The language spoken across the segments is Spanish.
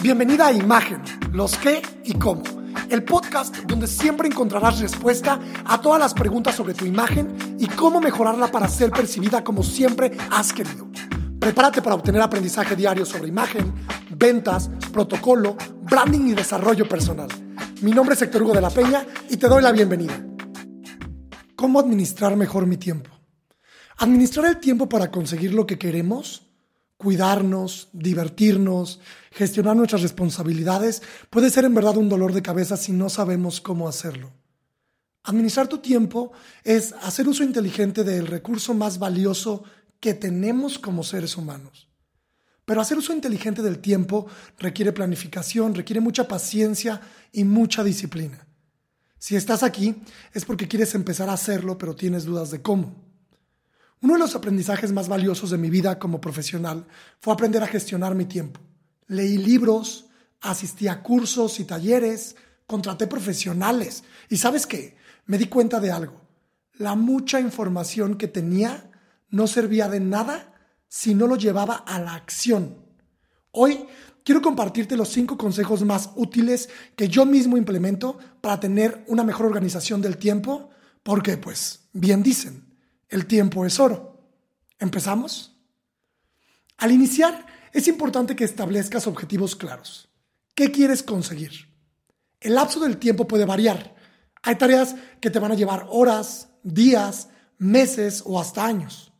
Bienvenida a Imagen, los qué y cómo. El podcast donde siempre encontrarás respuesta a todas las preguntas sobre tu imagen y cómo mejorarla para ser percibida como siempre has querido. Prepárate para obtener aprendizaje diario sobre imagen, ventas, protocolo, branding y desarrollo personal. Mi nombre es Héctor Hugo de la Peña y te doy la bienvenida. ¿Cómo administrar mejor mi tiempo? Administrar el tiempo para conseguir lo que queremos cuidarnos, divertirnos, gestionar nuestras responsabilidades, puede ser en verdad un dolor de cabeza si no sabemos cómo hacerlo. Administrar tu tiempo es hacer uso inteligente del recurso más valioso que tenemos como seres humanos. Pero hacer uso inteligente del tiempo requiere planificación, requiere mucha paciencia y mucha disciplina. Si estás aquí es porque quieres empezar a hacerlo, pero tienes dudas de cómo. Uno de los aprendizajes más valiosos de mi vida como profesional fue aprender a gestionar mi tiempo. Leí libros, asistí a cursos y talleres, contraté profesionales. Y sabes qué? Me di cuenta de algo. La mucha información que tenía no servía de nada si no lo llevaba a la acción. Hoy quiero compartirte los cinco consejos más útiles que yo mismo implemento para tener una mejor organización del tiempo, porque pues bien dicen, el tiempo es oro. ¿Empezamos? Al iniciar, es importante que establezcas objetivos claros. ¿Qué quieres conseguir? El lapso del tiempo puede variar. Hay tareas que te van a llevar horas, días, meses o hasta años.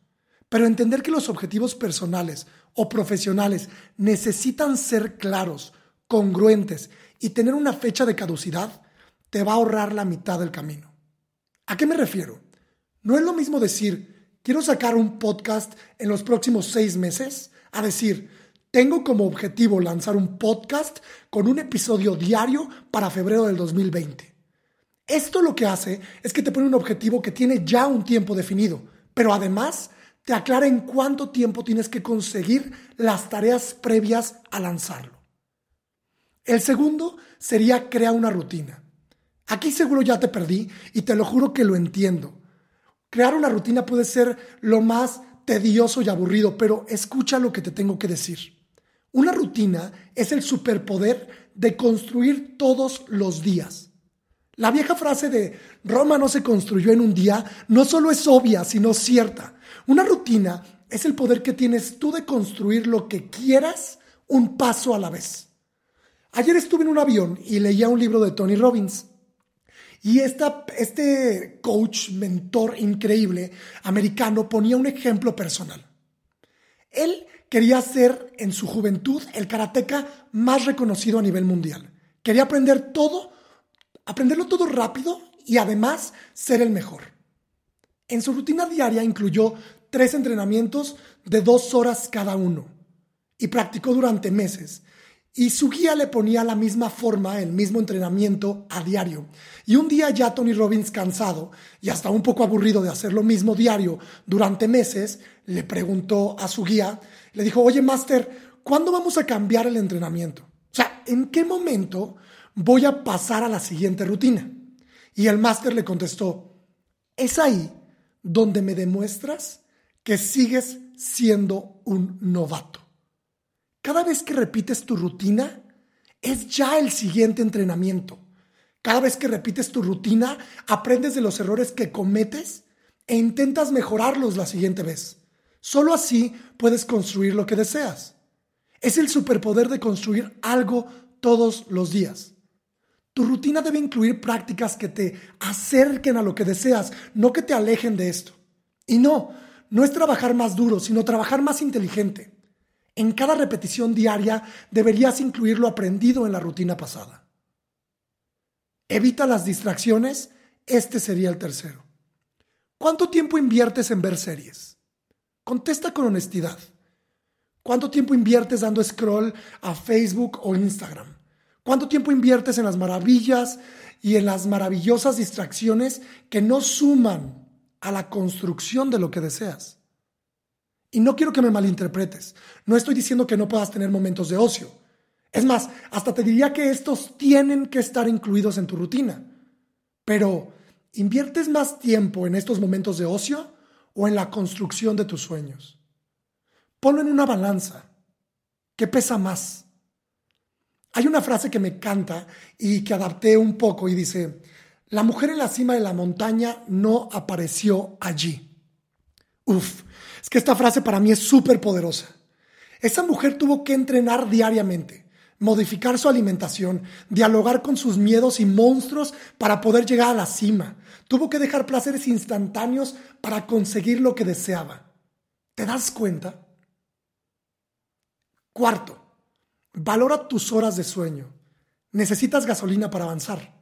Pero entender que los objetivos personales o profesionales necesitan ser claros, congruentes y tener una fecha de caducidad te va a ahorrar la mitad del camino. ¿A qué me refiero? No es lo mismo decir, quiero sacar un podcast en los próximos seis meses, a decir, tengo como objetivo lanzar un podcast con un episodio diario para febrero del 2020. Esto lo que hace es que te pone un objetivo que tiene ya un tiempo definido, pero además te aclara en cuánto tiempo tienes que conseguir las tareas previas a lanzarlo. El segundo sería crear una rutina. Aquí seguro ya te perdí y te lo juro que lo entiendo. Crear una rutina puede ser lo más tedioso y aburrido, pero escucha lo que te tengo que decir. Una rutina es el superpoder de construir todos los días. La vieja frase de Roma no se construyó en un día no solo es obvia, sino cierta. Una rutina es el poder que tienes tú de construir lo que quieras un paso a la vez. Ayer estuve en un avión y leía un libro de Tony Robbins. Y este coach, mentor increíble americano ponía un ejemplo personal. Él quería ser en su juventud el karateca más reconocido a nivel mundial. Quería aprender todo, aprenderlo todo rápido y además ser el mejor. En su rutina diaria incluyó tres entrenamientos de dos horas cada uno y practicó durante meses y su guía le ponía la misma forma, el mismo entrenamiento a diario. Y un día ya Tony Robbins, cansado y hasta un poco aburrido de hacer lo mismo diario durante meses, le preguntó a su guía, le dijo, oye, Master, ¿cuándo vamos a cambiar el entrenamiento? O sea, ¿en qué momento voy a pasar a la siguiente rutina? Y el Master le contestó, es ahí donde me demuestras que sigues siendo un novato. Cada vez que repites tu rutina, es ya el siguiente entrenamiento. Cada vez que repites tu rutina, aprendes de los errores que cometes e intentas mejorarlos la siguiente vez. Solo así puedes construir lo que deseas. Es el superpoder de construir algo todos los días. Tu rutina debe incluir prácticas que te acerquen a lo que deseas, no que te alejen de esto. Y no, no es trabajar más duro, sino trabajar más inteligente. En cada repetición diaria deberías incluir lo aprendido en la rutina pasada. Evita las distracciones, este sería el tercero. ¿Cuánto tiempo inviertes en ver series? Contesta con honestidad. ¿Cuánto tiempo inviertes dando scroll a Facebook o Instagram? ¿Cuánto tiempo inviertes en las maravillas y en las maravillosas distracciones que no suman a la construcción de lo que deseas? Y no quiero que me malinterpretes. No estoy diciendo que no puedas tener momentos de ocio. Es más, hasta te diría que estos tienen que estar incluidos en tu rutina. Pero, ¿inviertes más tiempo en estos momentos de ocio o en la construcción de tus sueños? Ponlo en una balanza. ¿Qué pesa más? Hay una frase que me encanta y que adapté un poco y dice, la mujer en la cima de la montaña no apareció allí. Uf, es que esta frase para mí es súper poderosa. Esa mujer tuvo que entrenar diariamente, modificar su alimentación, dialogar con sus miedos y monstruos para poder llegar a la cima. Tuvo que dejar placeres instantáneos para conseguir lo que deseaba. ¿Te das cuenta? Cuarto, valora tus horas de sueño. Necesitas gasolina para avanzar.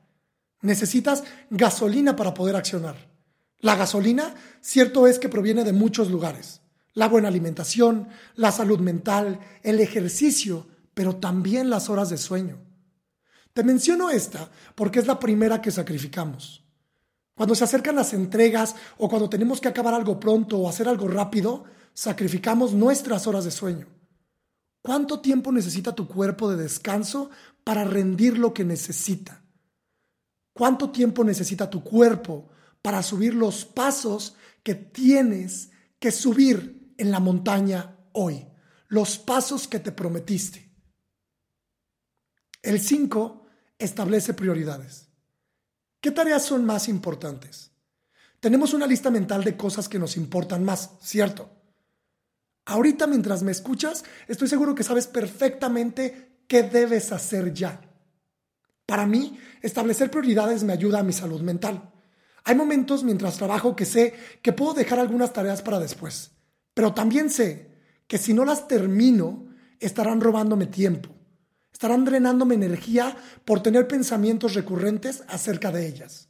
Necesitas gasolina para poder accionar. La gasolina, cierto es que proviene de muchos lugares. La buena alimentación, la salud mental, el ejercicio, pero también las horas de sueño. Te menciono esta porque es la primera que sacrificamos. Cuando se acercan las entregas o cuando tenemos que acabar algo pronto o hacer algo rápido, sacrificamos nuestras horas de sueño. ¿Cuánto tiempo necesita tu cuerpo de descanso para rendir lo que necesita? ¿Cuánto tiempo necesita tu cuerpo para subir los pasos que tienes que subir en la montaña hoy? Los pasos que te prometiste. El 5 establece prioridades. ¿Qué tareas son más importantes? Tenemos una lista mental de cosas que nos importan más, ¿cierto? Ahorita mientras me escuchas, estoy seguro que sabes perfectamente qué debes hacer ya. Para mí, establecer prioridades me ayuda a mi salud mental. Hay momentos mientras trabajo que sé que puedo dejar algunas tareas para después, pero también sé que si no las termino, estarán robándome tiempo, estarán drenándome energía por tener pensamientos recurrentes acerca de ellas.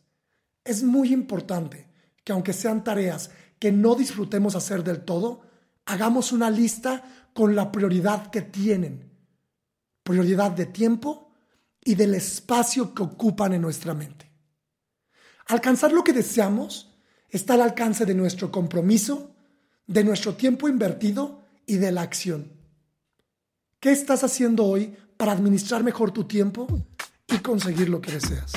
Es muy importante que aunque sean tareas que no disfrutemos hacer del todo, hagamos una lista con la prioridad que tienen. Prioridad de tiempo, y del espacio que ocupan en nuestra mente. Alcanzar lo que deseamos está al alcance de nuestro compromiso, de nuestro tiempo invertido y de la acción. ¿Qué estás haciendo hoy para administrar mejor tu tiempo y conseguir lo que deseas?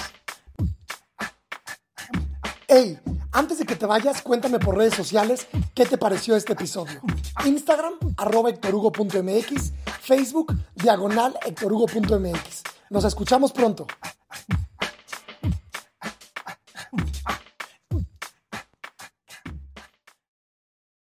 Hey, antes de que te vayas, cuéntame por redes sociales qué te pareció este episodio. Instagram, arroba hectorhugo.mx, Facebook, diagonal hectorhugo.mx. Nos escuchamos pronto.